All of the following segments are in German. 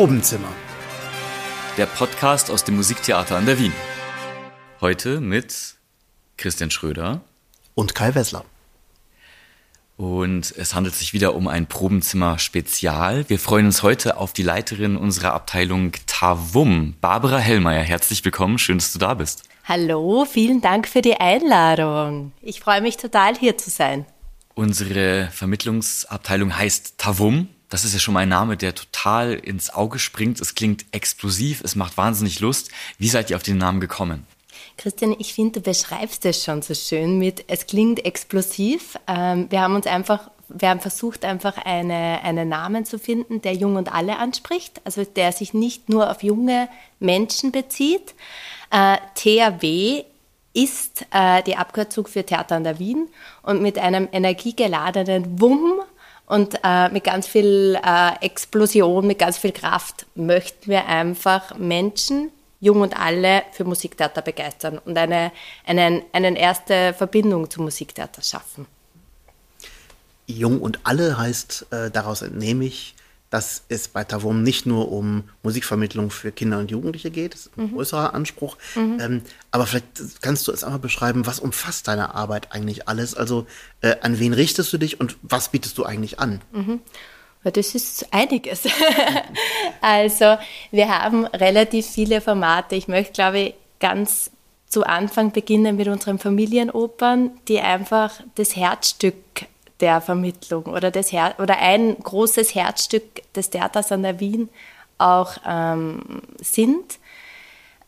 Probenzimmer. Der Podcast aus dem Musiktheater an der Wien. Heute mit Christian Schröder und Kai Wessler. Und es handelt sich wieder um ein Probenzimmer-Spezial. Wir freuen uns heute auf die Leiterin unserer Abteilung Tavum, Barbara Hellmeier. Herzlich willkommen, schön, dass du da bist. Hallo, vielen Dank für die Einladung. Ich freue mich total, hier zu sein. Unsere Vermittlungsabteilung heißt Tavum. Das ist ja schon mal ein Name, der total ins Auge springt. Es klingt explosiv, es macht wahnsinnig Lust. Wie seid ihr auf den Namen gekommen? Christian, ich finde, du beschreibst es schon so schön mit, es klingt explosiv. Ähm, wir haben uns einfach, wir haben versucht, einfach eine, einen Namen zu finden, der Jung und Alle anspricht, also der sich nicht nur auf junge Menschen bezieht. Äh, THW ist äh, die Abkürzung für Theater an der Wien und mit einem energiegeladenen Wumm und äh, mit ganz viel äh, Explosion, mit ganz viel Kraft möchten wir einfach Menschen, jung und alle, für Musiktheater begeistern und eine, eine, eine erste Verbindung zum Musiktheater schaffen. Jung und alle heißt, äh, daraus entnehme ich, dass es bei Tavum nicht nur um Musikvermittlung für Kinder und Jugendliche geht, das ist ein mhm. größerer Anspruch. Mhm. Ähm, aber vielleicht kannst du es einmal beschreiben, was umfasst deine Arbeit eigentlich alles? Also äh, an wen richtest du dich und was bietest du eigentlich an? Mhm. Das ist einiges. also wir haben relativ viele Formate. Ich möchte, glaube ich, ganz zu Anfang beginnen mit unseren Familienopern, die einfach das Herzstück der Vermittlung oder, das Her oder ein großes Herzstück des Theaters an der Wien auch ähm, sind.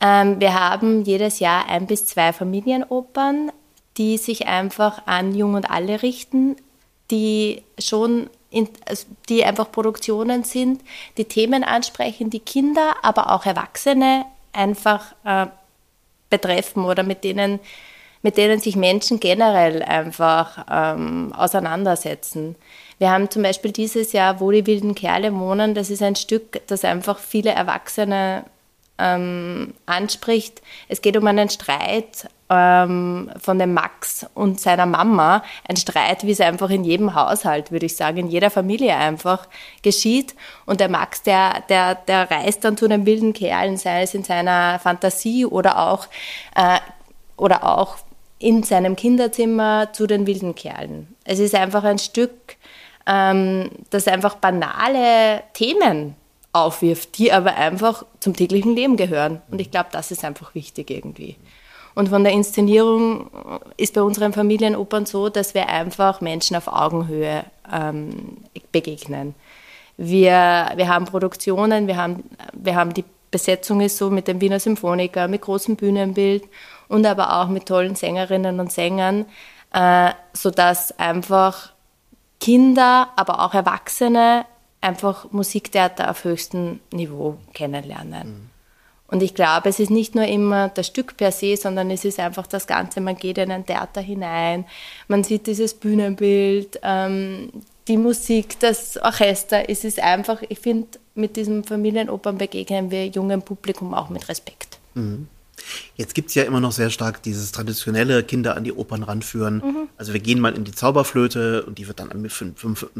Ähm, wir haben jedes Jahr ein bis zwei Familienopern, die sich einfach an Jung und Alle richten, die schon in, also die einfach Produktionen sind, die Themen ansprechen, die Kinder, aber auch Erwachsene einfach äh, betreffen oder mit denen mit denen sich Menschen generell einfach ähm, auseinandersetzen. Wir haben zum Beispiel dieses Jahr, wo die wilden Kerle wohnen, das ist ein Stück, das einfach viele Erwachsene ähm, anspricht. Es geht um einen Streit ähm, von dem Max und seiner Mama. Ein Streit, wie es einfach in jedem Haushalt, würde ich sagen, in jeder Familie einfach geschieht. Und der Max, der, der, der reist dann zu den wilden Kerlen, sei es in seiner Fantasie oder auch, äh, oder auch in seinem Kinderzimmer zu den wilden Kerlen. Es ist einfach ein Stück, ähm, das einfach banale Themen aufwirft, die aber einfach zum täglichen Leben gehören. Und ich glaube, das ist einfach wichtig irgendwie. Und von der Inszenierung ist bei unseren Familienopern so, dass wir einfach Menschen auf Augenhöhe ähm, begegnen. Wir, wir haben Produktionen, wir haben, wir haben die Besetzung ist so mit dem Wiener Symphoniker, mit großem Bühnenbild und aber auch mit tollen Sängerinnen und Sängern, äh, sodass einfach Kinder, aber auch Erwachsene einfach Musiktheater auf höchstem Niveau kennenlernen. Mhm. Und ich glaube, es ist nicht nur immer das Stück per se, sondern es ist einfach das Ganze. Man geht in ein Theater hinein, man sieht dieses Bühnenbild, ähm, die Musik, das Orchester. Es ist einfach, ich finde, mit diesem Familienopern begegnen wir jungem Publikum auch mit Respekt. Mhm. Jetzt gibt es ja immer noch sehr stark dieses traditionelle Kinder an die Opern ranführen. Mhm. Also wir gehen mal in die Zauberflöte und die wird dann am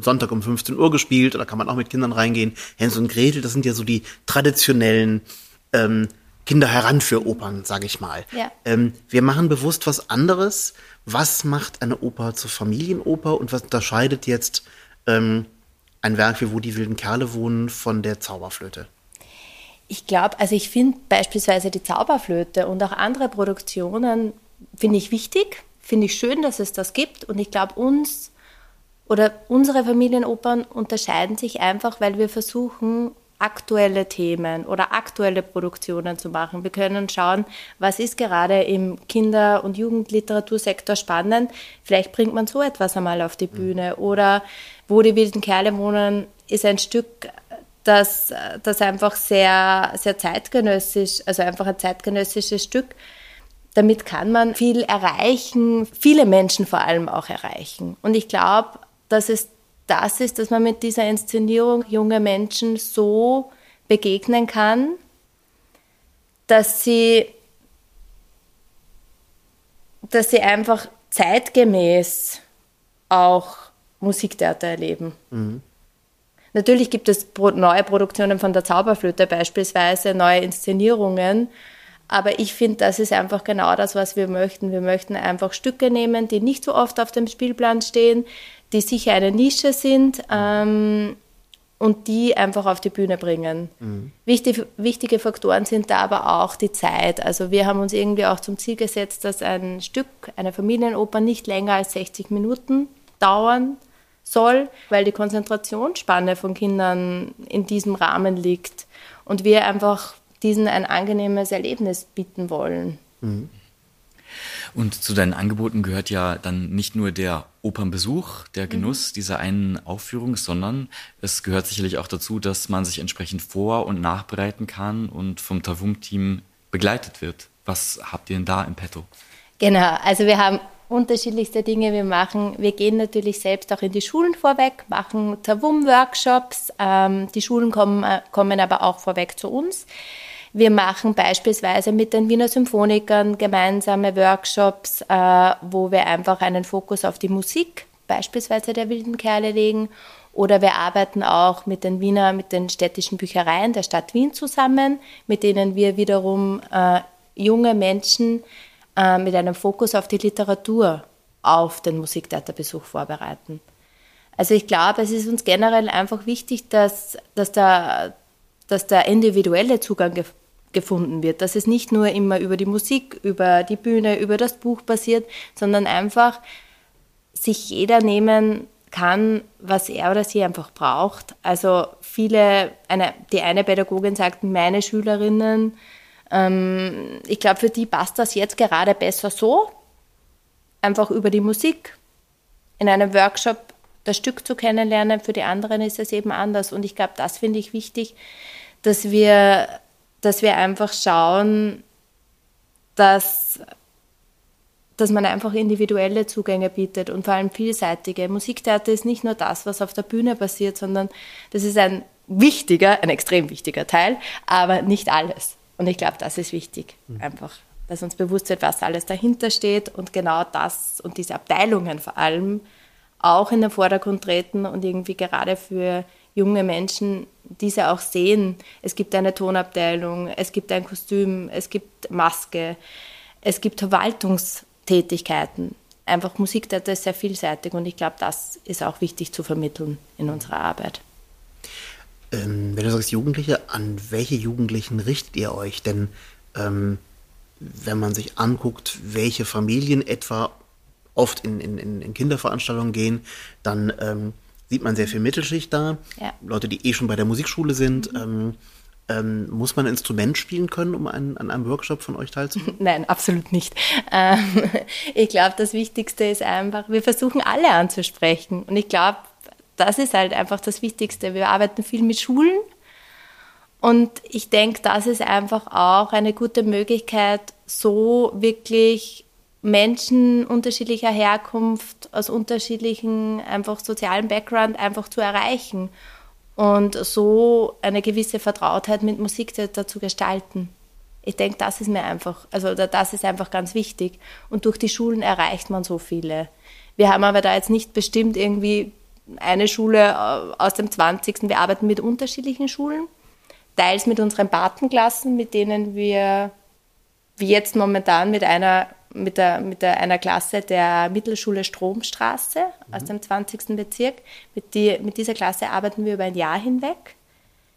Sonntag um 15 Uhr gespielt oder kann man auch mit Kindern reingehen. Hänsel und Gretel, das sind ja so die traditionellen ähm, Kinder heranführopern, sage ich mal. Ja. Ähm, wir machen bewusst was anderes. Was macht eine Oper zur Familienoper und was unterscheidet jetzt ähm, ein Werk wie Wo die wilden Kerle wohnen von der Zauberflöte? Ich glaube, also ich finde beispielsweise die Zauberflöte und auch andere Produktionen finde ich wichtig, finde ich schön, dass es das gibt und ich glaube uns oder unsere Familienopern unterscheiden sich einfach, weil wir versuchen aktuelle Themen oder aktuelle Produktionen zu machen. Wir können schauen, was ist gerade im Kinder- und Jugendliteratursektor spannend. Vielleicht bringt man so etwas einmal auf die Bühne. Oder wo die wilden Kerle wohnen, ist ein Stück das, das einfach sehr, sehr zeitgenössisch, also einfach ein zeitgenössisches Stück. Damit kann man viel erreichen, viele Menschen vor allem auch erreichen. Und ich glaube, dass es das ist, dass man mit dieser Inszenierung junge Menschen so begegnen kann, dass sie, dass sie einfach zeitgemäß auch Musiktheater erleben. Mhm. Natürlich gibt es neue Produktionen von der Zauberflöte beispielsweise, neue Inszenierungen. Aber ich finde, das ist einfach genau das, was wir möchten. Wir möchten einfach Stücke nehmen, die nicht so oft auf dem Spielplan stehen, die sicher eine Nische sind ähm, und die einfach auf die Bühne bringen. Mhm. Wichtig, wichtige Faktoren sind da aber auch die Zeit. Also wir haben uns irgendwie auch zum Ziel gesetzt, dass ein Stück, eine Familienoper nicht länger als 60 Minuten dauern soll, weil die Konzentrationsspanne von Kindern in diesem Rahmen liegt und wir einfach diesen ein angenehmes Erlebnis bieten wollen. Mhm. Und zu deinen Angeboten gehört ja dann nicht nur der Opernbesuch, der Genuss mhm. dieser einen Aufführung, sondern es gehört sicherlich auch dazu, dass man sich entsprechend vor- und nachbereiten kann und vom Tavum-Team begleitet wird. Was habt ihr denn da im Petto? Genau, also wir haben unterschiedlichste Dinge wir machen. Wir gehen natürlich selbst auch in die Schulen vorweg, machen Tavum-Workshops. Ähm, die Schulen kommen, äh, kommen aber auch vorweg zu uns. Wir machen beispielsweise mit den Wiener Symphonikern gemeinsame Workshops, äh, wo wir einfach einen Fokus auf die Musik, beispielsweise der wilden Kerle, legen. Oder wir arbeiten auch mit den Wiener, mit den städtischen Büchereien der Stadt Wien zusammen, mit denen wir wiederum äh, junge Menschen äh, mit einem Fokus auf die Literatur auf den Musiktheaterbesuch vorbereiten. Also ich glaube, es ist uns generell einfach wichtig, dass, dass, der, dass der individuelle Zugang gefunden wird, dass es nicht nur immer über die Musik, über die Bühne, über das Buch passiert, sondern einfach sich jeder nehmen kann, was er oder sie einfach braucht. Also viele, eine, die eine Pädagogin sagt, meine Schülerinnen, ähm, ich glaube, für die passt das jetzt gerade besser so, einfach über die Musik in einem Workshop das Stück zu kennenlernen. Für die anderen ist es eben anders. Und ich glaube, das finde ich wichtig, dass wir dass wir einfach schauen, dass, dass man einfach individuelle Zugänge bietet und vor allem vielseitige. Musiktheater ist nicht nur das, was auf der Bühne passiert, sondern das ist ein wichtiger, ein extrem wichtiger Teil, aber nicht alles. Und ich glaube, das ist wichtig, mhm. einfach, dass uns bewusst wird, was alles dahinter steht und genau das und diese Abteilungen vor allem auch in den Vordergrund treten und irgendwie gerade für junge Menschen diese auch sehen. Es gibt eine Tonabteilung, es gibt ein Kostüm, es gibt Maske, es gibt Verwaltungstätigkeiten. Einfach Musiktheater ist sehr vielseitig und ich glaube, das ist auch wichtig zu vermitteln in unserer Arbeit. Ähm, wenn du sagst Jugendliche, an welche Jugendlichen richtet ihr euch? Denn ähm, wenn man sich anguckt, welche Familien etwa oft in, in, in Kinderveranstaltungen gehen, dann ähm, sieht man sehr viel Mittelschicht da. Ja. Leute, die eh schon bei der Musikschule sind. Mhm. Ähm, ähm, muss man ein Instrument spielen können, um an, an einem Workshop von euch teilzunehmen? Nein, absolut nicht. Ähm, ich glaube, das Wichtigste ist einfach, wir versuchen alle anzusprechen. Und ich glaube, das ist halt einfach das Wichtigste. Wir arbeiten viel mit Schulen. Und ich denke, das ist einfach auch eine gute Möglichkeit, so wirklich Menschen unterschiedlicher Herkunft, aus unterschiedlichen einfach sozialen Background einfach zu erreichen und so eine gewisse Vertrautheit mit Musiktheater zu gestalten. Ich denke, das ist mir einfach, also das ist einfach ganz wichtig. Und durch die Schulen erreicht man so viele. Wir haben aber da jetzt nicht bestimmt irgendwie eine Schule äh, aus dem 20. Wir arbeiten mit unterschiedlichen Schulen, teils mit unseren Patenklassen, mit denen wir wie jetzt momentan mit einer mit, der, mit der, einer Klasse der Mittelschule Stromstraße mhm. aus dem 20. Bezirk. Mit, die, mit dieser Klasse arbeiten wir über ein Jahr hinweg.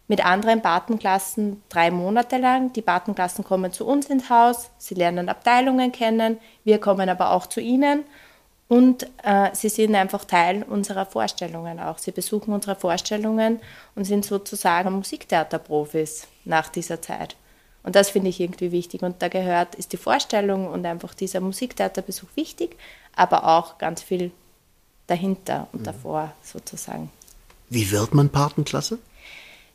Mit anderen Patenklassen drei Monate lang. Die Patenklassen kommen zu uns ins Haus, sie lernen Abteilungen kennen, wir kommen aber auch zu ihnen und äh, sie sind einfach Teil unserer Vorstellungen auch. Sie besuchen unsere Vorstellungen und sind sozusagen Musiktheaterprofis nach dieser Zeit. Und das finde ich irgendwie wichtig. Und da gehört, ist die Vorstellung und einfach dieser Musiktheaterbesuch wichtig, aber auch ganz viel dahinter und mhm. davor sozusagen. Wie wird man Patenklasse?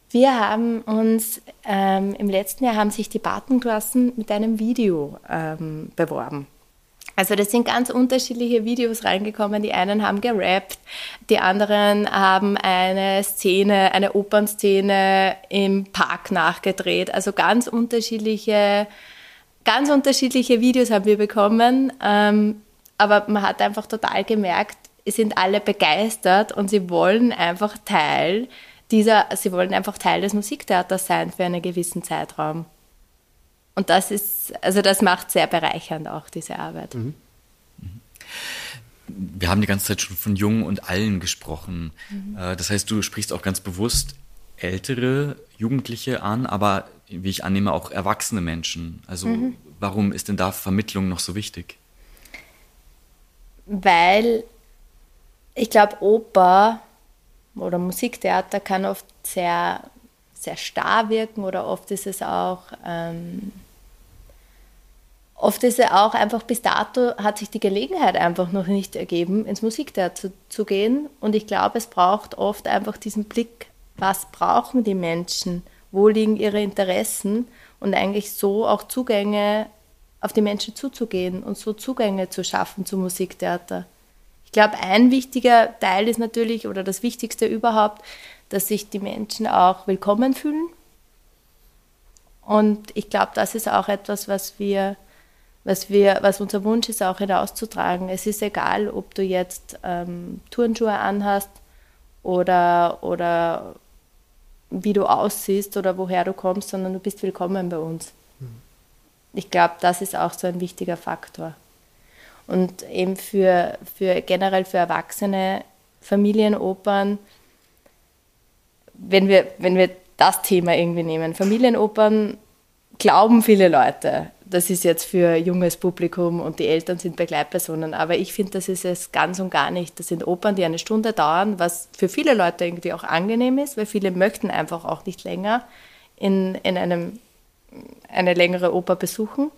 Wir haben uns ähm, im letzten Jahr haben sich die Patenklassen mit einem Video ähm, beworben. Also das sind ganz unterschiedliche Videos reingekommen. Die einen haben gerappt, die anderen haben eine Szene, eine Opernszene im Park nachgedreht. Also ganz unterschiedliche, ganz unterschiedliche Videos haben wir bekommen. Ähm, aber man hat einfach total gemerkt, es sind alle begeistert und sie wollen einfach Teil dieser, sie wollen einfach Teil des Musiktheaters sein für einen gewissen Zeitraum. Und das ist, also das macht sehr bereichernd auch diese Arbeit. Mhm. Wir haben die ganze Zeit schon von Jungen und Allen gesprochen. Mhm. Äh, das heißt, du sprichst auch ganz bewusst ältere Jugendliche an, aber wie ich annehme, auch erwachsene Menschen. Also mhm. warum ist denn da Vermittlung noch so wichtig? Weil ich glaube, Oper oder Musiktheater kann oft sehr, sehr starr wirken oder oft ist es auch, ähm, oft ist es auch einfach bis dato hat sich die Gelegenheit einfach noch nicht ergeben, ins Musiktheater zu, zu gehen. Und ich glaube, es braucht oft einfach diesen Blick, was brauchen die Menschen, wo liegen ihre Interessen und eigentlich so auch Zugänge auf die Menschen zuzugehen und so Zugänge zu schaffen zum Musiktheater. Ich glaube, ein wichtiger Teil ist natürlich, oder das Wichtigste überhaupt, dass sich die Menschen auch willkommen fühlen. Und ich glaube, das ist auch etwas, was wir, was wir, was unser Wunsch ist, auch hinauszutragen. Es ist egal, ob du jetzt ähm, Turnschuhe anhast oder, oder wie du aussiehst oder woher du kommst, sondern du bist willkommen bei uns. Mhm. Ich glaube, das ist auch so ein wichtiger Faktor. Und eben für, für generell für Erwachsene Familienopern, wenn wir, wenn wir das Thema irgendwie nehmen, Familienopern glauben viele Leute, das ist jetzt für junges Publikum und die Eltern sind Begleitpersonen. Aber ich finde, das ist es ganz und gar nicht. Das sind Opern, die eine Stunde dauern, was für viele Leute irgendwie auch angenehm ist, weil viele möchten einfach auch nicht länger in, in einem, eine längere Oper besuchen.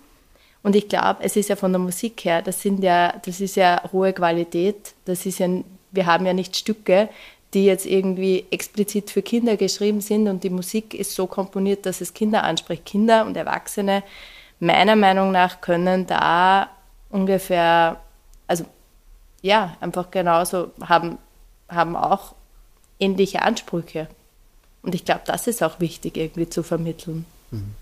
Und ich glaube, es ist ja von der Musik her, das sind ja, das ist ja hohe Qualität. Das ist ja, wir haben ja nicht Stücke, die jetzt irgendwie explizit für Kinder geschrieben sind und die Musik ist so komponiert, dass es Kinder anspricht. Kinder und Erwachsene, meiner Meinung nach, können da ungefähr, also ja, einfach genauso haben, haben auch ähnliche Ansprüche. Und ich glaube, das ist auch wichtig irgendwie zu vermitteln. Mhm.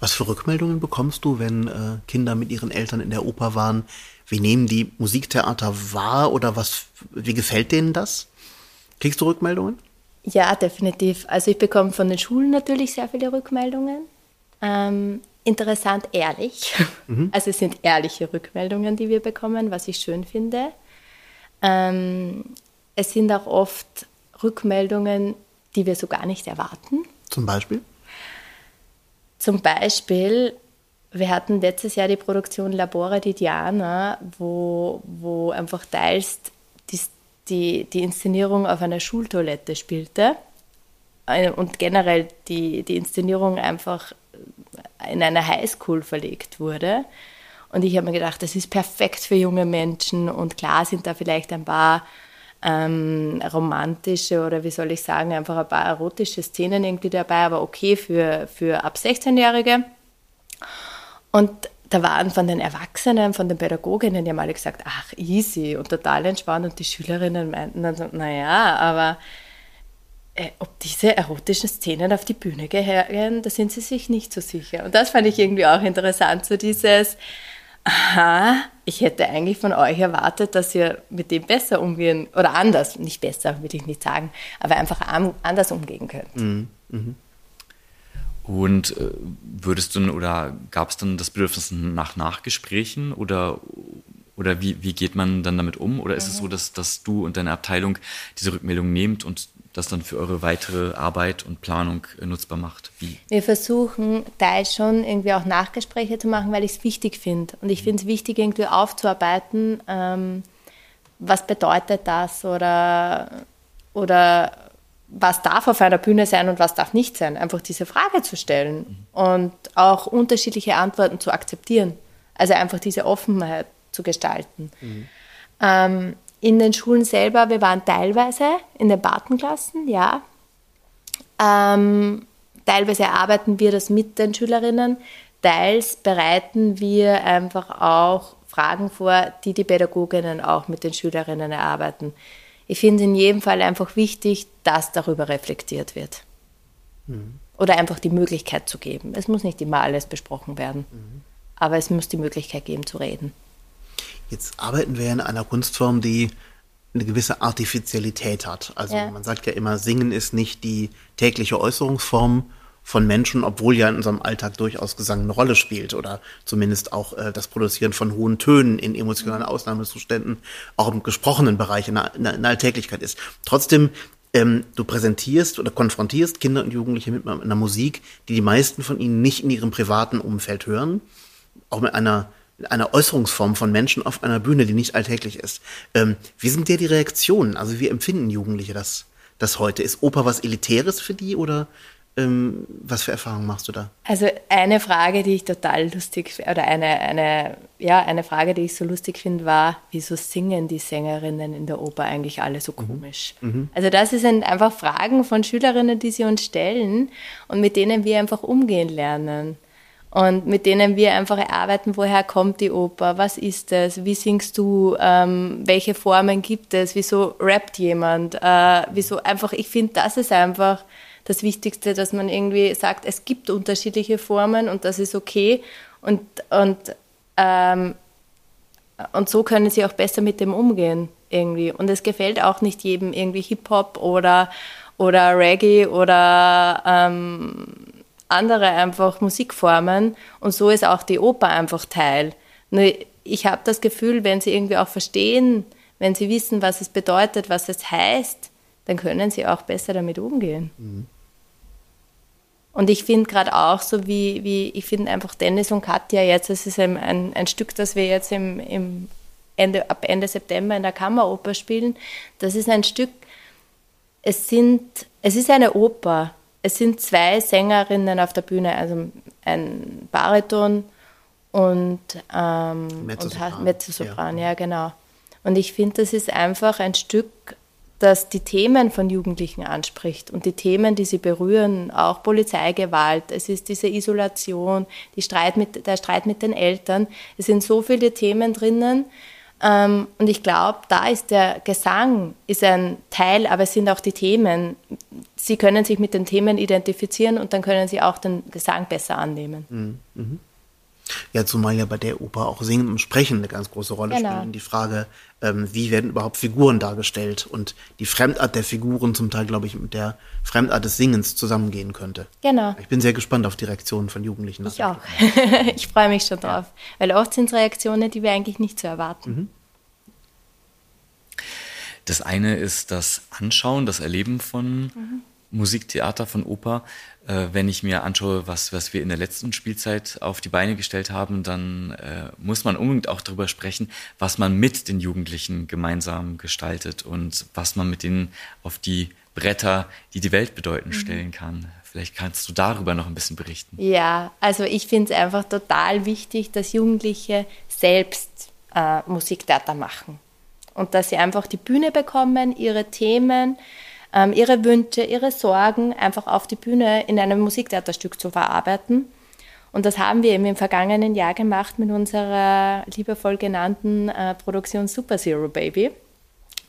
Was für Rückmeldungen bekommst du, wenn äh, Kinder mit ihren Eltern in der Oper waren? Wie nehmen die Musiktheater wahr oder was, wie gefällt denen das? Kriegst du Rückmeldungen? Ja, definitiv. Also ich bekomme von den Schulen natürlich sehr viele Rückmeldungen. Ähm, interessant, ehrlich. Mhm. Also es sind ehrliche Rückmeldungen, die wir bekommen, was ich schön finde. Ähm, es sind auch oft Rückmeldungen, die wir so gar nicht erwarten. Zum Beispiel? Zum Beispiel, wir hatten letztes Jahr die Produktion Labore di Diana, wo, wo einfach teils die, die, die Inszenierung auf einer Schultoilette spielte äh, und generell die, die Inszenierung einfach in eine Highschool verlegt wurde. Und ich habe mir gedacht, das ist perfekt für junge Menschen und klar sind da vielleicht ein paar ähm, romantische oder wie soll ich sagen, einfach ein paar erotische Szenen irgendwie dabei, aber okay für, für ab 16-Jährige. Und da waren von den Erwachsenen, von den Pädagoginnen, die haben alle gesagt, ach, easy und total entspannt. Und die Schülerinnen meinten dann so, naja, aber ob diese erotischen Szenen auf die Bühne gehören, da sind sie sich nicht so sicher. Und das fand ich irgendwie auch interessant, so dieses, aha, ich hätte eigentlich von euch erwartet, dass ihr mit dem besser umgehen oder anders, nicht besser, will ich nicht sagen, aber einfach anders umgehen könnt. Mhm. Mhm. Und äh, würdest du oder gab es dann das Bedürfnis nach Nachgesprächen oder, oder wie, wie geht man dann damit um? Oder ist mhm. es so, dass, dass du und deine Abteilung diese Rückmeldung nehmt und das dann für eure weitere Arbeit und Planung äh, nutzbar macht? Wie? Wir versuchen teils schon irgendwie auch Nachgespräche zu machen, weil ich es wichtig finde. Und ich finde es wichtig, irgendwie aufzuarbeiten, ähm, was bedeutet das oder, oder was darf auf einer Bühne sein und was darf nicht sein. Einfach diese Frage zu stellen mhm. und auch unterschiedliche Antworten zu akzeptieren. Also einfach diese Offenheit zu gestalten. Mhm. Ähm, in den Schulen selber, wir waren teilweise in den Patenklassen, ja. Ähm, teilweise erarbeiten wir das mit den Schülerinnen, teils bereiten wir einfach auch Fragen vor, die die Pädagoginnen auch mit den Schülerinnen erarbeiten. Ich finde in jedem Fall einfach wichtig, dass darüber reflektiert wird. Mhm. Oder einfach die Möglichkeit zu geben. Es muss nicht immer alles besprochen werden, mhm. aber es muss die Möglichkeit geben zu reden. Jetzt arbeiten wir in einer Kunstform, die eine gewisse Artificialität hat. Also ja. man sagt ja immer, Singen ist nicht die tägliche Äußerungsform von Menschen, obwohl ja in unserem Alltag durchaus Gesang eine Rolle spielt oder zumindest auch äh, das Produzieren von hohen Tönen in emotionalen. Ausnahmezuständen auch im gesprochenen Bereich in der, in der Alltäglichkeit ist. Trotzdem ähm, du präsentierst oder konfrontierst Kinder und Jugendliche mit einer Musik, die die meisten von ihnen nicht in ihrem privaten Umfeld hören, auch mit einer einer Äußerungsform von Menschen auf einer Bühne, die nicht alltäglich ist. Ähm, wie sind dir die Reaktionen? Also wie empfinden Jugendliche das, das heute? Ist Oper was Elitäres für die oder ähm, was für Erfahrungen machst du da? Also eine Frage, die ich total lustig, oder eine, eine, ja, eine Frage, die ich so lustig finde, war, wieso singen die Sängerinnen in der Oper eigentlich alle so mhm. komisch? Mhm. Also das sind einfach Fragen von Schülerinnen, die sie uns stellen und mit denen wir einfach umgehen lernen. Und mit denen wir einfach erarbeiten, woher kommt die Oper, was ist es, wie singst du, ähm, welche Formen gibt es, wieso rappt jemand, äh, wieso einfach, ich finde, das ist einfach das Wichtigste, dass man irgendwie sagt, es gibt unterschiedliche Formen und das ist okay. Und, und, ähm, und so können sie auch besser mit dem umgehen irgendwie. Und es gefällt auch nicht jedem irgendwie Hip-Hop oder, oder Reggae oder ähm, andere einfach Musikformen. Und so ist auch die Oper einfach Teil. Nur ich habe das Gefühl, wenn sie irgendwie auch verstehen, wenn sie wissen, was es bedeutet, was es heißt, dann können sie auch besser damit umgehen. Mhm. Und ich finde gerade auch so wie, wie ich finde einfach Dennis und Katja jetzt, es ist ein, ein, ein, Stück, das wir jetzt im, im Ende, ab Ende September in der Kammeroper spielen. Das ist ein Stück, es sind, es ist eine Oper. Es sind zwei Sängerinnen auf der Bühne, also ein Bariton und, ähm, Mezzosopran. und Mezzosopran, ja. ja genau. Und ich finde, das ist einfach ein Stück, das die Themen von Jugendlichen anspricht und die Themen, die sie berühren, auch Polizeigewalt, es ist diese Isolation, die Streit mit, der Streit mit den Eltern. Es sind so viele Themen drinnen. Ähm, und ich glaube, da ist der Gesang ist ein Teil, aber es sind auch die Themen. Sie können sich mit den Themen identifizieren und dann können sie auch den Gesang besser annehmen. Mhm. Ja, zumal ja bei der Oper auch Singen und Sprechen eine ganz große Rolle genau. spielen. Die Frage, ähm, wie werden überhaupt Figuren dargestellt und die Fremdart der Figuren zum Teil, glaube ich, mit der Fremdart des Singens zusammengehen könnte. Genau. Ich bin sehr gespannt auf die Reaktionen von Jugendlichen. Ich auch. ich freue mich schon drauf, weil oft sind es Reaktionen, die wir eigentlich nicht zu erwarten. Mhm. Das eine ist das Anschauen, das Erleben von mhm. Musiktheater, von Oper. Äh, wenn ich mir anschaue, was, was wir in der letzten Spielzeit auf die Beine gestellt haben, dann äh, muss man unbedingt auch darüber sprechen, was man mit den Jugendlichen gemeinsam gestaltet und was man mit denen auf die Bretter, die die Welt bedeuten, mhm. stellen kann. Vielleicht kannst du darüber noch ein bisschen berichten. Ja, also ich finde es einfach total wichtig, dass Jugendliche selbst äh, Musiktheater machen und dass sie einfach die Bühne bekommen, ihre Themen ähm, ihre Wünsche, ihre Sorgen einfach auf die Bühne in einem Musiktheaterstück zu verarbeiten. Und das haben wir eben im vergangenen Jahr gemacht mit unserer liebevoll genannten äh, Produktion Super Zero Baby,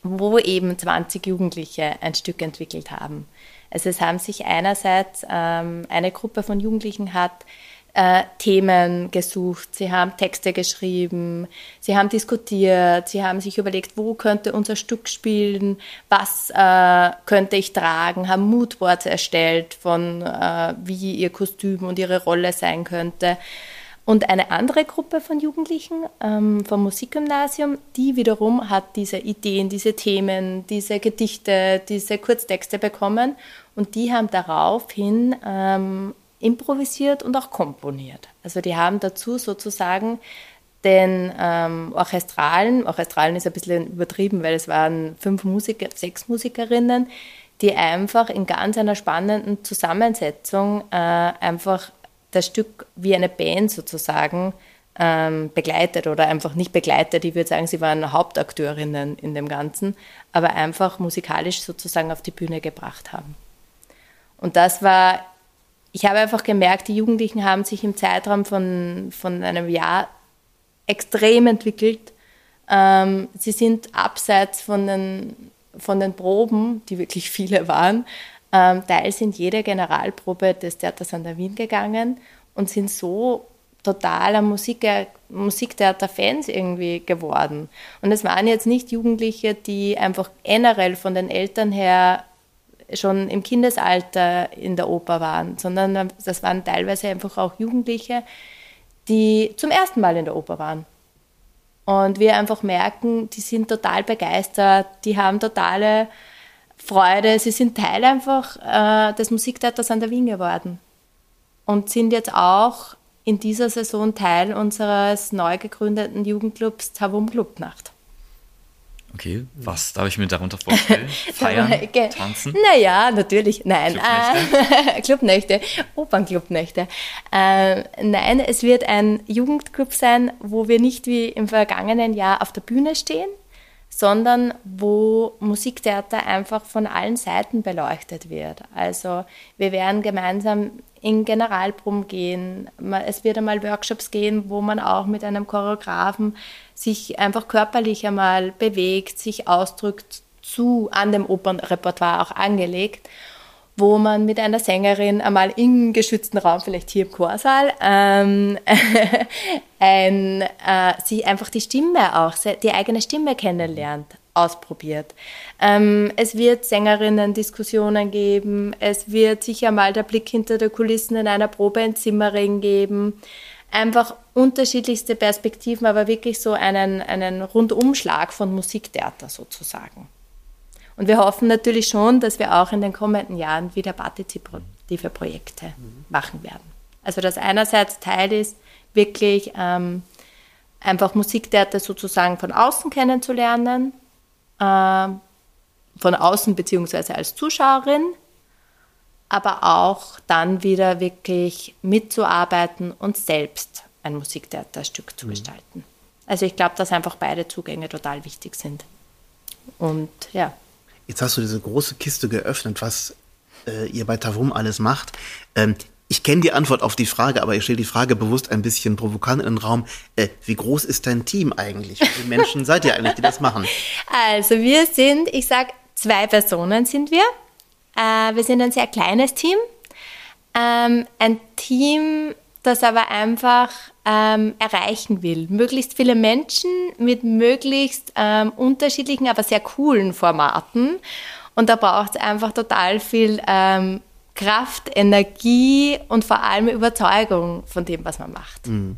wo eben 20 Jugendliche ein Stück entwickelt haben. Also es haben sich einerseits ähm, eine Gruppe von Jugendlichen hat äh, Themen gesucht, sie haben Texte geschrieben, sie haben diskutiert, sie haben sich überlegt, wo könnte unser Stück spielen, was äh, könnte ich tragen, haben Moodboards erstellt von äh, wie ihr Kostüm und ihre Rolle sein könnte. Und eine andere Gruppe von Jugendlichen ähm, vom Musikgymnasium, die wiederum hat diese Ideen, diese Themen, diese Gedichte, diese Kurztexte bekommen und die haben daraufhin ähm, improvisiert und auch komponiert. Also die haben dazu sozusagen den ähm, Orchestralen, Orchestralen ist ein bisschen übertrieben, weil es waren fünf Musiker, sechs Musikerinnen, die einfach in ganz einer spannenden Zusammensetzung äh, einfach das Stück wie eine Band sozusagen ähm, begleitet oder einfach nicht begleitet. Ich würde sagen, sie waren Hauptakteurinnen in dem Ganzen, aber einfach musikalisch sozusagen auf die Bühne gebracht haben. Und das war ich habe einfach gemerkt, die Jugendlichen haben sich im Zeitraum von, von einem Jahr extrem entwickelt. Ähm, sie sind abseits von den, von den Proben, die wirklich viele waren, ähm, teils in jede Generalprobe des Theaters an der Wien gegangen und sind so totaler Musik, Musiktheater-Fans irgendwie geworden. Und es waren jetzt nicht Jugendliche, die einfach generell von den Eltern her schon im Kindesalter in der Oper waren, sondern das waren teilweise einfach auch Jugendliche, die zum ersten Mal in der Oper waren. Und wir einfach merken, die sind total begeistert, die haben totale Freude, sie sind Teil einfach äh, des Musiktheaters an der Wien geworden und sind jetzt auch in dieser Saison Teil unseres neu gegründeten Jugendclubs Tavum Clubnacht. Okay, was darf ich mir darunter vorstellen? Feiern, tanzen? Naja, natürlich. Nein, Clubnächte, Clubnächte Opernclubnächte. Äh, nein, es wird ein Jugendclub sein, wo wir nicht wie im vergangenen Jahr auf der Bühne stehen, sondern wo Musiktheater einfach von allen Seiten beleuchtet wird. Also wir werden gemeinsam in Generalproben gehen. Es wird einmal Workshops gehen, wo man auch mit einem Choreografen sich einfach körperlich einmal bewegt, sich ausdrückt, zu an dem Opernrepertoire auch angelegt, wo man mit einer Sängerin einmal im geschützten Raum, vielleicht hier im Chorsaal, ähm, ein, äh, sich einfach die Stimme auch, die eigene Stimme kennenlernt ausprobiert. Ähm, es wird Sängerinnen-Diskussionen geben, es wird sicher mal der Blick hinter der Kulissen in einer Probe in Zimmering geben. Einfach unterschiedlichste Perspektiven, aber wirklich so einen, einen Rundumschlag von Musiktheater sozusagen. Und wir hoffen natürlich schon, dass wir auch in den kommenden Jahren wieder partizipative Projekte mhm. machen werden. Also dass einerseits Teil ist, wirklich ähm, einfach Musiktheater sozusagen von außen kennenzulernen, äh, von außen beziehungsweise als Zuschauerin, aber auch dann wieder wirklich mitzuarbeiten und selbst ein Musiktheaterstück zu mhm. gestalten. Also ich glaube, dass einfach beide Zugänge total wichtig sind. Und ja. Jetzt hast du diese große Kiste geöffnet, was äh, ihr bei Tavum alles macht. Ähm, ich kenne die Antwort auf die Frage, aber ich stelle die Frage bewusst ein bisschen provokant in den Raum. Äh, wie groß ist dein Team eigentlich? Wie viele Menschen seid ihr eigentlich, die das machen? Also wir sind, ich sage, zwei Personen sind wir. Äh, wir sind ein sehr kleines Team. Ähm, ein Team, das aber einfach ähm, erreichen will. Möglichst viele Menschen mit möglichst ähm, unterschiedlichen, aber sehr coolen Formaten. Und da braucht es einfach total viel Kraft, Energie und vor allem Überzeugung von dem, was man macht. Mhm.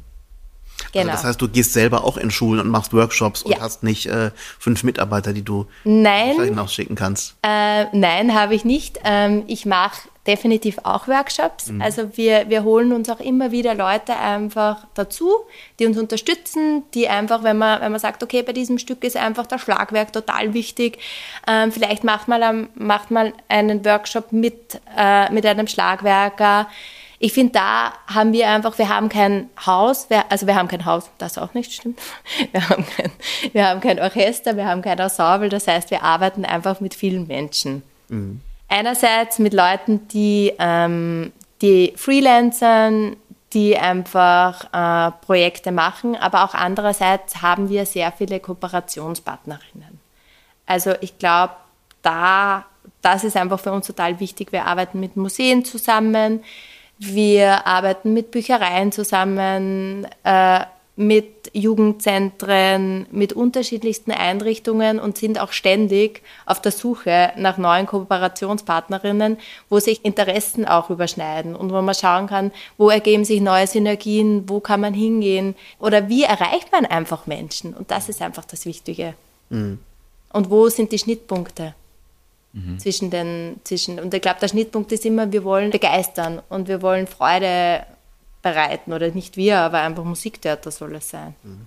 Also genau. Also das heißt, du gehst selber auch in Schulen und machst Workshops und ja. hast nicht äh, fünf Mitarbeiter, die du nein, hinausschicken kannst. Äh, nein, habe ich nicht. Ähm, ich mache definitiv auch Workshops. Mhm. Also wir, wir holen uns auch immer wieder Leute einfach dazu, die uns unterstützen, die einfach, wenn man, wenn man sagt, okay, bei diesem Stück ist einfach das Schlagwerk total wichtig, ähm, vielleicht macht man, macht man einen Workshop mit, äh, mit einem Schlagwerker. Ich finde, da haben wir einfach, wir haben kein Haus, also wir haben kein Haus, das auch nicht stimmt. Wir haben kein, wir haben kein Orchester, wir haben kein Ensemble, das heißt, wir arbeiten einfach mit vielen Menschen. Mhm. Einerseits mit Leuten, die, ähm, die Freelancern, die einfach äh, Projekte machen, aber auch andererseits haben wir sehr viele Kooperationspartnerinnen. Also ich glaube, da, das ist einfach für uns total wichtig. Wir arbeiten mit Museen zusammen, wir arbeiten mit Büchereien zusammen, äh, mit Jugendzentren, mit unterschiedlichsten Einrichtungen und sind auch ständig auf der Suche nach neuen Kooperationspartnerinnen, wo sich Interessen auch überschneiden und wo man schauen kann, wo ergeben sich neue Synergien, wo kann man hingehen oder wie erreicht man einfach Menschen. Und das ist einfach das Wichtige. Mhm. Und wo sind die Schnittpunkte? Mhm. Zwischen den, zwischen, und ich glaube, der Schnittpunkt ist immer, wir wollen begeistern und wir wollen Freude bereiten oder nicht wir, aber einfach Musiktheater soll es sein. Mhm.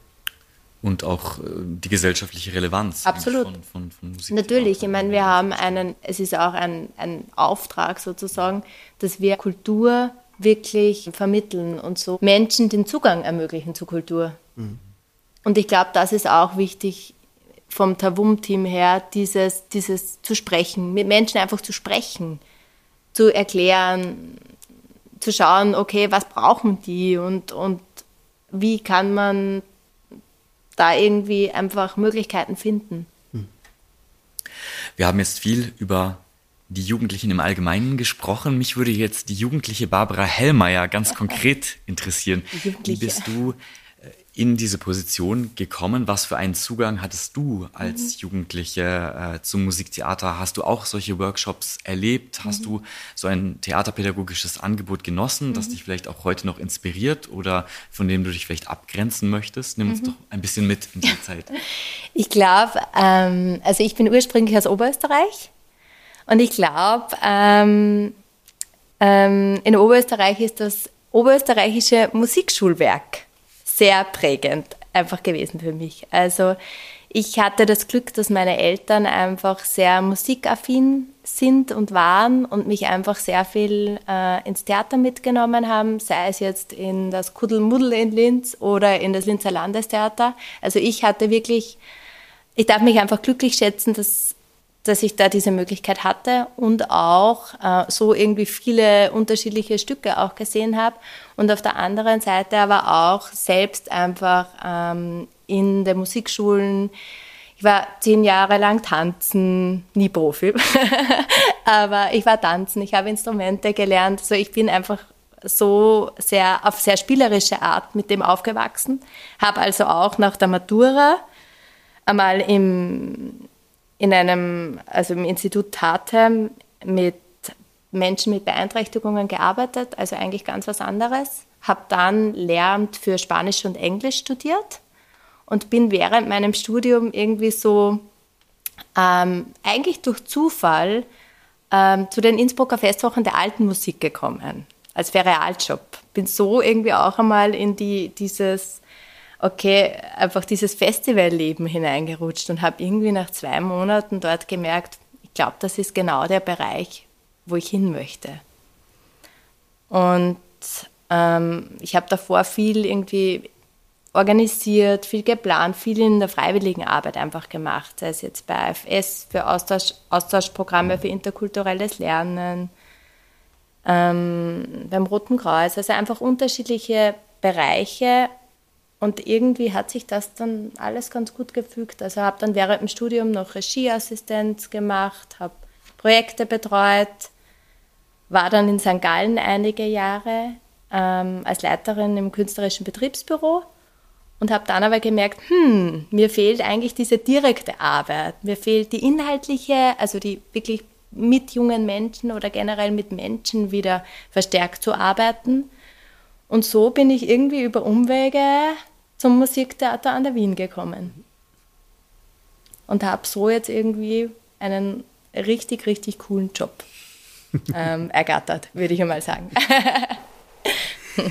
Und auch äh, die gesellschaftliche Relevanz Absolut. Von, von, von Musik. Natürlich, ich meine, wir haben einen, es ist auch ein, ein Auftrag sozusagen, dass wir Kultur wirklich vermitteln und so Menschen den Zugang ermöglichen zu Kultur. Mhm. Und ich glaube, das ist auch wichtig vom Tavum-Team her, dieses, dieses zu sprechen, mit Menschen einfach zu sprechen, zu erklären, zu schauen, okay, was brauchen die und, und wie kann man da irgendwie einfach Möglichkeiten finden. Hm. Wir haben jetzt viel über die Jugendlichen im Allgemeinen gesprochen. Mich würde jetzt die jugendliche Barbara Hellmeier ganz konkret interessieren. Wie bist du in diese Position gekommen? Was für einen Zugang hattest du als mhm. Jugendliche äh, zum Musiktheater? Hast du auch solche Workshops erlebt? Hast mhm. du so ein theaterpädagogisches Angebot genossen, mhm. das dich vielleicht auch heute noch inspiriert oder von dem du dich vielleicht abgrenzen möchtest? Nimm uns mhm. doch ein bisschen mit in die Zeit. Ich glaube, ähm, also ich bin ursprünglich aus Oberösterreich und ich glaube, ähm, ähm, in Oberösterreich ist das Oberösterreichische Musikschulwerk sehr prägend einfach gewesen für mich. Also ich hatte das Glück, dass meine Eltern einfach sehr musikaffin sind und waren und mich einfach sehr viel äh, ins Theater mitgenommen haben, sei es jetzt in das Kuddelmuddel in Linz oder in das Linzer Landestheater. Also ich hatte wirklich, ich darf mich einfach glücklich schätzen, dass dass ich da diese Möglichkeit hatte und auch äh, so irgendwie viele unterschiedliche Stücke auch gesehen habe. Und auf der anderen Seite aber auch selbst einfach ähm, in den Musikschulen. Ich war zehn Jahre lang tanzen, nie Profi, aber ich war tanzen, ich habe Instrumente gelernt, so ich bin einfach so sehr auf sehr spielerische Art mit dem aufgewachsen, habe also auch nach der Matura einmal im in einem, also im Institut Tate mit Menschen mit Beeinträchtigungen gearbeitet, also eigentlich ganz was anderes. Habe dann Lehramt für Spanisch und Englisch studiert und bin während meinem Studium irgendwie so ähm, eigentlich durch Zufall ähm, zu den Innsbrucker Festwochen der alten Musik gekommen, als Ferialjob. Bin so irgendwie auch einmal in die, dieses okay, einfach dieses Festivalleben hineingerutscht und habe irgendwie nach zwei Monaten dort gemerkt, ich glaube, das ist genau der Bereich, wo ich hin möchte. Und ähm, ich habe davor viel irgendwie organisiert, viel geplant, viel in der freiwilligen Arbeit einfach gemacht, sei es jetzt bei AFS für Austausch, Austauschprogramme für interkulturelles Lernen, ähm, beim Roten Kreuz, also einfach unterschiedliche Bereiche und irgendwie hat sich das dann alles ganz gut gefügt. Also habe dann während dem Studium noch Regieassistenz gemacht, habe Projekte betreut, war dann in St. Gallen einige Jahre ähm, als Leiterin im künstlerischen Betriebsbüro und habe dann aber gemerkt, hm, mir fehlt eigentlich diese direkte Arbeit, mir fehlt die inhaltliche, also die wirklich mit jungen Menschen oder generell mit Menschen wieder verstärkt zu arbeiten. Und so bin ich irgendwie über Umwege zum Musiktheater an der Wien gekommen. Und habe so jetzt irgendwie einen richtig, richtig coolen Job ähm, ergattert, würde ich einmal sagen.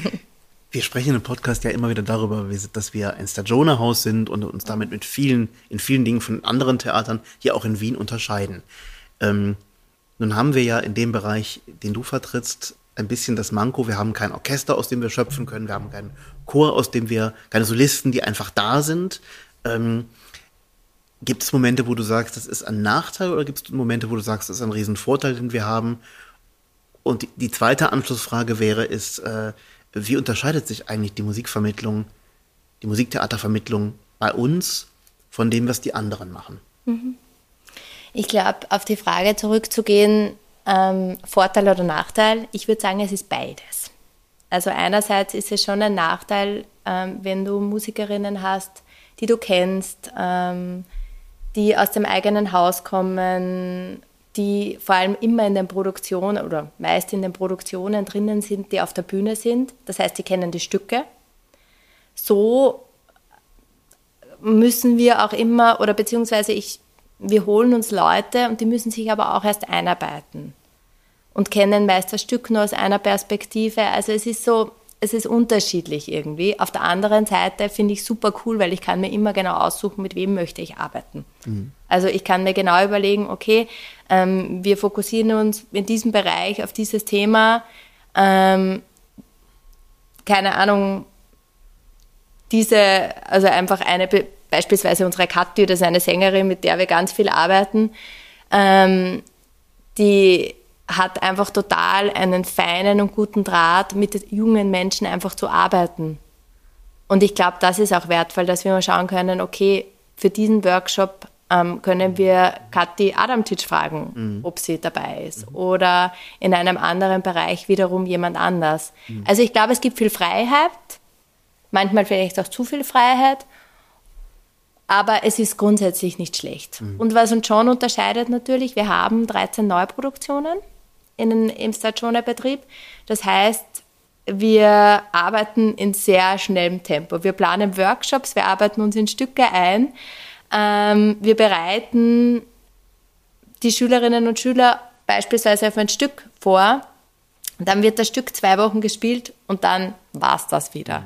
wir sprechen im Podcast ja immer wieder darüber, dass wir ein Stagione-Haus sind und uns damit mit vielen, in vielen Dingen von anderen Theatern hier auch in Wien unterscheiden. Ähm, nun haben wir ja in dem Bereich, den du vertrittst, ein bisschen das Manko. Wir haben kein Orchester, aus dem wir schöpfen können. Wir haben keinen Chor, aus dem wir, keine Solisten, die einfach da sind. Ähm, gibt es Momente, wo du sagst, das ist ein Nachteil oder gibt es Momente, wo du sagst, das ist ein Riesenvorteil, den wir haben? Und die, die zweite Anschlussfrage wäre, ist, äh, wie unterscheidet sich eigentlich die Musikvermittlung, die Musiktheatervermittlung bei uns von dem, was die anderen machen? Mhm. Ich glaube, auf die Frage zurückzugehen, ähm, Vorteil oder Nachteil? Ich würde sagen, es ist beides. Also einerseits ist es schon ein Nachteil, ähm, wenn du Musikerinnen hast, die du kennst, ähm, die aus dem eigenen Haus kommen, die vor allem immer in den Produktionen oder meist in den Produktionen drinnen sind, die auf der Bühne sind. Das heißt, die kennen die Stücke. So müssen wir auch immer, oder beziehungsweise ich wir holen uns Leute und die müssen sich aber auch erst einarbeiten und kennen meist das Stück nur aus einer Perspektive. Also es ist so, es ist unterschiedlich irgendwie. Auf der anderen Seite finde ich super cool, weil ich kann mir immer genau aussuchen, mit wem möchte ich arbeiten. Mhm. Also ich kann mir genau überlegen, okay, ähm, wir fokussieren uns in diesem Bereich auf dieses Thema. Ähm, keine Ahnung, diese, also einfach eine beispielsweise unsere Kathi, das ist eine Sängerin, mit der wir ganz viel arbeiten, ähm, die hat einfach total einen feinen und guten Draht, mit jungen Menschen einfach zu arbeiten. Und ich glaube, das ist auch wertvoll, dass wir mal schauen können, okay, für diesen Workshop ähm, können wir Kathi Adamcic fragen, mhm. ob sie dabei ist. Mhm. Oder in einem anderen Bereich wiederum jemand anders. Mhm. Also ich glaube, es gibt viel Freiheit, manchmal vielleicht auch zu viel Freiheit, aber es ist grundsätzlich nicht schlecht. Mhm. Und was uns schon unterscheidet natürlich, wir haben 13 Neuproduktionen in, im Stagione-Betrieb. Das heißt, wir arbeiten in sehr schnellem Tempo. Wir planen Workshops, wir arbeiten uns in Stücke ein. Ähm, wir bereiten die Schülerinnen und Schüler beispielsweise auf ein Stück vor. Dann wird das Stück zwei Wochen gespielt und dann war es das wieder.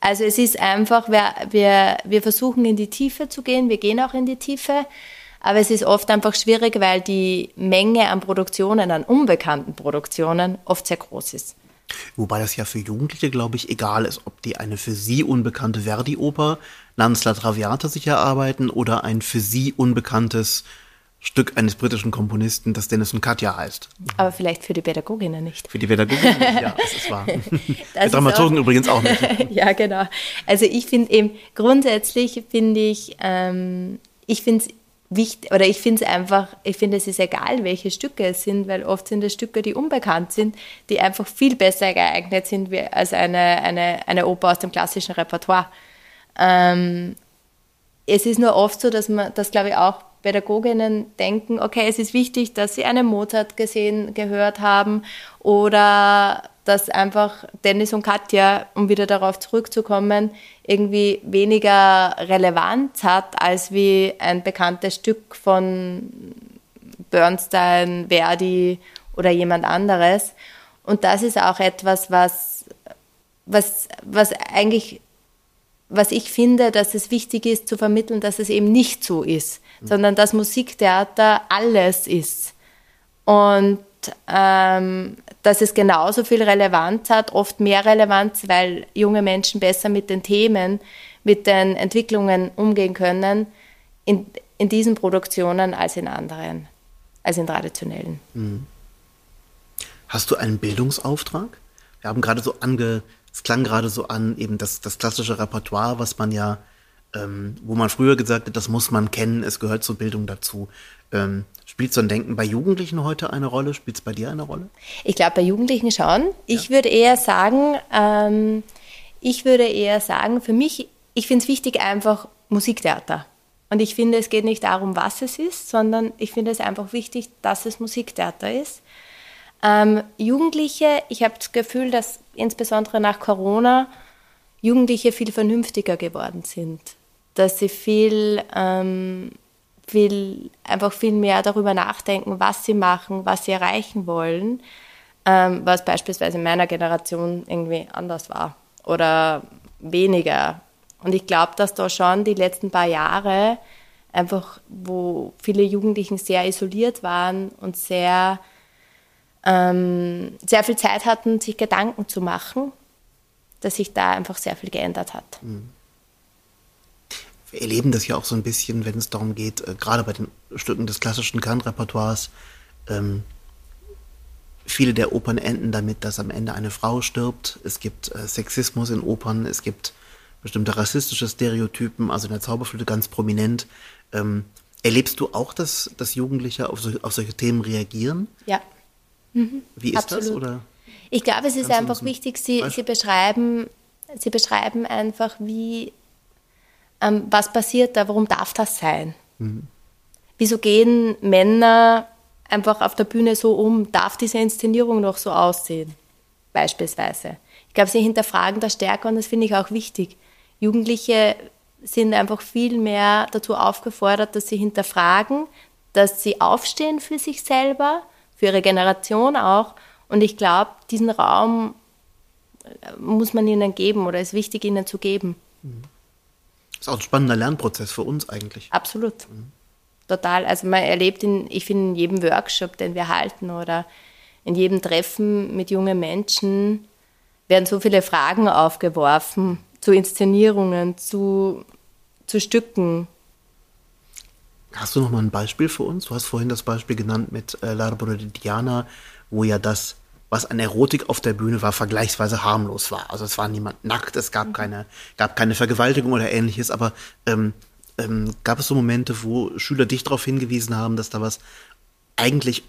Also es ist einfach, wir, wir, wir versuchen in die Tiefe zu gehen, wir gehen auch in die Tiefe, aber es ist oft einfach schwierig, weil die Menge an Produktionen, an unbekannten Produktionen oft sehr groß ist. Wobei das ja für Jugendliche, glaube ich, egal ist, ob die eine für sie unbekannte Verdi-Oper namens La Traviata sich erarbeiten oder ein für sie unbekanntes Stück eines britischen Komponisten, das Dennis und Katja heißt. Aber vielleicht für die Pädagoginnen nicht. Für die Pädagoginnen nicht, ja, das ist wahr. Das für Dramaturgen auch, übrigens auch nicht. ja, genau. Also ich finde eben, grundsätzlich finde ich, ähm, ich finde es wichtig, oder ich finde es einfach, ich finde es ist egal, welche Stücke es sind, weil oft sind es Stücke, die unbekannt sind, die einfach viel besser geeignet sind als eine, eine, eine Oper aus dem klassischen Repertoire. Ähm, es ist nur oft so, dass man, das glaube ich auch Pädagoginnen denken, okay, es ist wichtig, dass sie einen Mozart gesehen, gehört haben oder dass einfach Dennis und Katja, um wieder darauf zurückzukommen, irgendwie weniger Relevanz hat als wie ein bekanntes Stück von Bernstein, Verdi oder jemand anderes. Und das ist auch etwas, was, was, was eigentlich, was ich finde, dass es wichtig ist zu vermitteln, dass es eben nicht so ist, mhm. sondern dass Musiktheater alles ist. Und ähm, dass es genauso viel Relevanz hat, oft mehr Relevanz, weil junge Menschen besser mit den Themen, mit den Entwicklungen umgehen können in, in diesen Produktionen als in anderen, als in traditionellen. Mhm. Hast du einen Bildungsauftrag? Wir haben gerade so ange, es klang gerade so an, eben das, das klassische Repertoire, was man ja, ähm, wo man früher gesagt hat, das muss man kennen, es gehört zur Bildung dazu. Ähm, spielt so ein Denken bei Jugendlichen heute eine Rolle? Spielt es bei dir eine Rolle? Ich glaube, bei Jugendlichen schon. Ich ja. würde eher sagen, ähm, ich würde eher sagen, für mich, ich finde es wichtig einfach Musiktheater. Und ich finde, es geht nicht darum, was es ist, sondern ich finde es einfach wichtig, dass es Musiktheater ist. Ähm, Jugendliche, ich habe das Gefühl, dass insbesondere nach Corona Jugendliche viel vernünftiger geworden sind. Dass sie viel ähm, will einfach viel mehr darüber nachdenken, was sie machen, was sie erreichen wollen, ähm, was beispielsweise in meiner Generation irgendwie anders war oder weniger. Und ich glaube, dass da schon die letzten paar Jahre einfach, wo viele Jugendlichen sehr isoliert waren und sehr, ähm, sehr viel Zeit hatten, sich Gedanken zu machen, dass sich da einfach sehr viel geändert hat. Mhm wir erleben das ja auch so ein bisschen, wenn es darum geht, äh, gerade bei den Stücken des klassischen Kernrepertoires, ähm, viele der Opern enden damit, dass am Ende eine Frau stirbt. Es gibt äh, Sexismus in Opern, es gibt bestimmte rassistische Stereotypen, also in der Zauberflöte ganz prominent. Ähm, erlebst du auch, dass, dass Jugendliche auf, so, auf solche Themen reagieren? Ja. Mhm. Wie ist Absolut. das? Oder? Ich glaube, es ist einfach wichtig, sie, sie, beschreiben, sie beschreiben einfach, wie ähm, was passiert da, warum darf das sein? Mhm. Wieso gehen Männer einfach auf der Bühne so um? Darf diese Inszenierung noch so aussehen? Beispielsweise. Ich glaube, sie hinterfragen das stärker und das finde ich auch wichtig. Jugendliche sind einfach viel mehr dazu aufgefordert, dass sie hinterfragen, dass sie aufstehen für sich selber, für ihre Generation auch. Und ich glaube, diesen Raum äh, muss man ihnen geben oder ist wichtig, ihnen zu geben. Mhm. Das ist auch ein spannender Lernprozess für uns eigentlich. Absolut. Mhm. Total. Also man erlebt in, ich finde, in jedem Workshop, den wir halten oder in jedem Treffen mit jungen Menschen werden so viele Fragen aufgeworfen zu Inszenierungen, zu, zu Stücken. Hast du noch mal ein Beispiel für uns? Du hast vorhin das Beispiel genannt mit äh, L'Arbore di Diana, wo ja das was an Erotik auf der Bühne war, vergleichsweise harmlos war. Also es war niemand nackt, es gab keine, gab keine Vergewaltigung oder ähnliches, aber ähm, ähm, gab es so Momente, wo Schüler dich darauf hingewiesen haben, dass da was eigentlich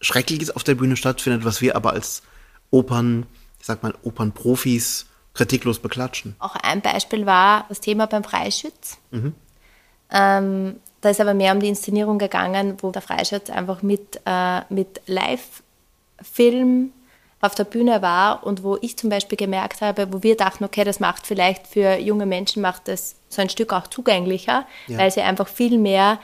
Schreckliches auf der Bühne stattfindet, was wir aber als Opern, ich sag mal, Opernprofis kritiklos beklatschen? Auch ein Beispiel war das Thema beim Freischütz. Mhm. Ähm, da ist aber mehr um die Inszenierung gegangen, wo der Freischütz einfach mit, äh, mit Live-Film auf der Bühne war und wo ich zum Beispiel gemerkt habe, wo wir dachten, okay, das macht vielleicht für junge Menschen, macht das so ein Stück auch zugänglicher, ja. weil sie einfach viel mehr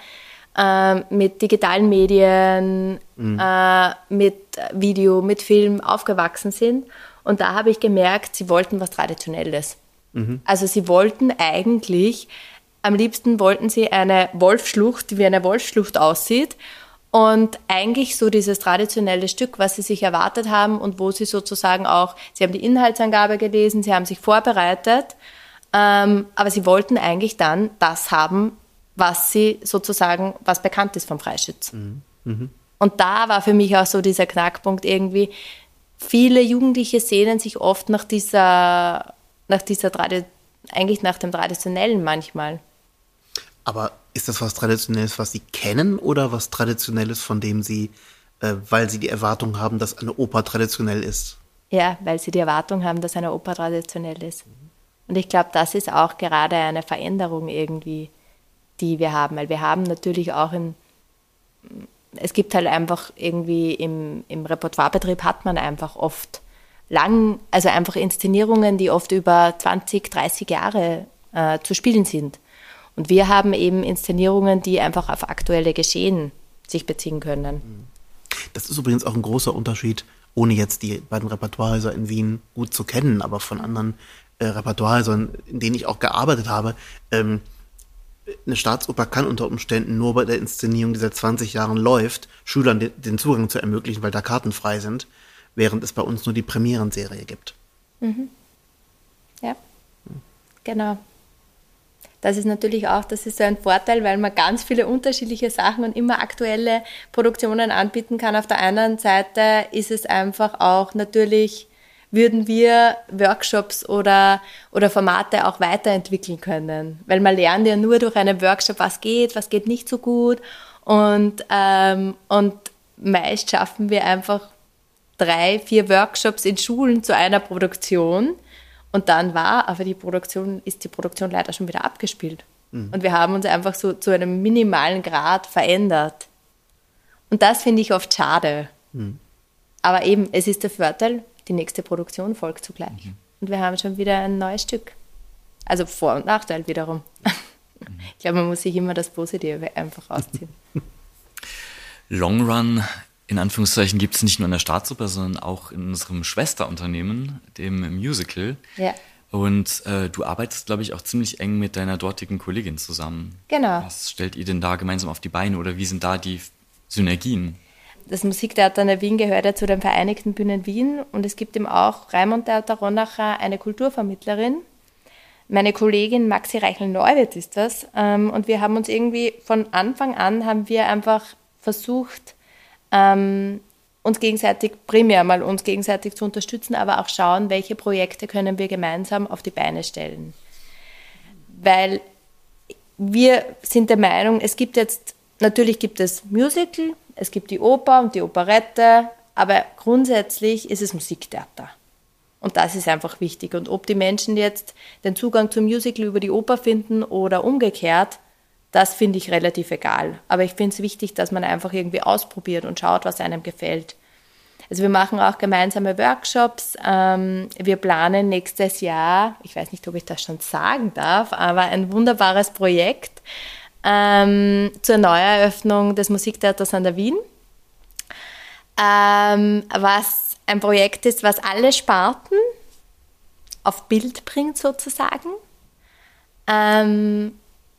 äh, mit digitalen Medien, mhm. äh, mit Video, mit Film aufgewachsen sind. Und da habe ich gemerkt, sie wollten was Traditionelles. Mhm. Also sie wollten eigentlich, am liebsten wollten sie eine Wolfschlucht, die wie eine Wolfschlucht aussieht und eigentlich so dieses traditionelle Stück, was sie sich erwartet haben und wo sie sozusagen auch, sie haben die Inhaltsangabe gelesen, sie haben sich vorbereitet, ähm, aber sie wollten eigentlich dann das haben, was sie sozusagen, was bekannt ist vom Freischütz. Mhm. Mhm. Und da war für mich auch so dieser Knackpunkt irgendwie, viele Jugendliche sehnen sich oft nach dieser, nach dieser eigentlich nach dem Traditionellen manchmal. Aber ist das was Traditionelles, was Sie kennen oder was Traditionelles, von dem Sie, äh, weil Sie die Erwartung haben, dass eine Oper traditionell ist? Ja, weil Sie die Erwartung haben, dass eine Oper traditionell ist. Und ich glaube, das ist auch gerade eine Veränderung irgendwie, die wir haben, weil wir haben natürlich auch im, es gibt halt einfach irgendwie im, im Repertoirebetrieb hat man einfach oft lang, also einfach Inszenierungen, die oft über 20, 30 Jahre äh, zu spielen sind. Und wir haben eben Inszenierungen, die einfach auf aktuelle Geschehen sich beziehen können. Das ist übrigens auch ein großer Unterschied, ohne jetzt die beiden Repertoirehäuser in Wien gut zu kennen, aber von anderen äh, Repertoirehäusern, in denen ich auch gearbeitet habe. Ähm, eine Staatsoper kann unter Umständen nur bei der Inszenierung, die seit 20 Jahren läuft, Schülern den, den Zugang zu ermöglichen, weil da Karten frei sind, während es bei uns nur die Premierenserie gibt. Mhm. Ja, genau das ist natürlich auch, das ist so ein Vorteil, weil man ganz viele unterschiedliche Sachen und immer aktuelle Produktionen anbieten kann. Auf der anderen Seite ist es einfach auch natürlich, würden wir Workshops oder, oder Formate auch weiterentwickeln können. Weil man lernt ja nur durch einen Workshop, was geht, was geht nicht so gut. Und, ähm, und meist schaffen wir einfach drei, vier Workshops in Schulen zu einer Produktion und dann war aber die Produktion, ist die Produktion leider schon wieder abgespielt. Mhm. Und wir haben uns einfach so zu einem minimalen Grad verändert. Und das finde ich oft schade. Mhm. Aber eben, es ist der Vorteil, die nächste Produktion folgt zugleich. Mhm. Und wir haben schon wieder ein neues Stück. Also Vor- und Nachteil wiederum. Ich glaube, man muss sich immer das Positive einfach ausziehen. Long Run in Anführungszeichen gibt es nicht nur in der Staatsoper, sondern auch in unserem Schwesterunternehmen, dem Musical. Ja. Und äh, du arbeitest, glaube ich, auch ziemlich eng mit deiner dortigen Kollegin zusammen. Genau. Was stellt ihr denn da gemeinsam auf die Beine oder wie sind da die Synergien? Das Musiktheater in Wien gehört ja zu den Vereinigten Bühnen Wien und es gibt eben auch Raimund Theater Ronacher, eine Kulturvermittlerin. Meine Kollegin Maxi Reichel-Neuwirth ist das. Ähm, und wir haben uns irgendwie von Anfang an haben wir einfach versucht, ähm, uns gegenseitig, primär mal uns gegenseitig zu unterstützen, aber auch schauen, welche Projekte können wir gemeinsam auf die Beine stellen. Weil wir sind der Meinung, es gibt jetzt, natürlich gibt es Musical, es gibt die Oper und die Operette, aber grundsätzlich ist es Musiktheater. Und das ist einfach wichtig. Und ob die Menschen jetzt den Zugang zum Musical über die Oper finden oder umgekehrt, das finde ich relativ egal. Aber ich finde es wichtig, dass man einfach irgendwie ausprobiert und schaut, was einem gefällt. Also wir machen auch gemeinsame Workshops. Ähm, wir planen nächstes Jahr, ich weiß nicht, ob ich das schon sagen darf, aber ein wunderbares Projekt ähm, zur Neueröffnung des Musiktheaters an der Wien, ähm, was ein Projekt ist, was alle Sparten auf Bild bringt sozusagen.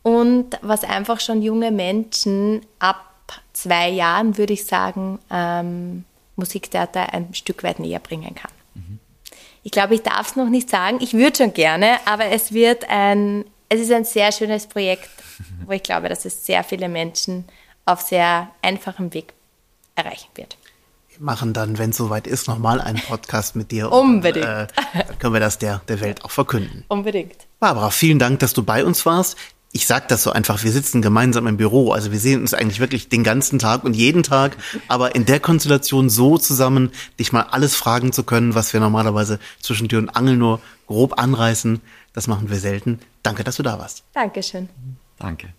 Und was einfach schon junge Menschen ab zwei Jahren, würde ich sagen, ähm, Musiktheater ein Stück weit näher bringen kann. Mhm. Ich glaube, ich darf es noch nicht sagen. Ich würde schon gerne, aber es wird ein, es ist ein sehr schönes Projekt, wo ich glaube, dass es sehr viele Menschen auf sehr einfachem Weg erreichen wird. Wir machen dann, wenn es soweit ist, nochmal einen Podcast mit dir. Unbedingt. Und, äh, dann können wir das der, der Welt auch verkünden. Unbedingt. Barbara, vielen Dank, dass du bei uns warst. Ich sag das so einfach, wir sitzen gemeinsam im Büro, also wir sehen uns eigentlich wirklich den ganzen Tag und jeden Tag, aber in der Konstellation so zusammen, dich mal alles fragen zu können, was wir normalerweise zwischen Tür und Angel nur grob anreißen, das machen wir selten. Danke, dass du da warst. Dankeschön. Danke.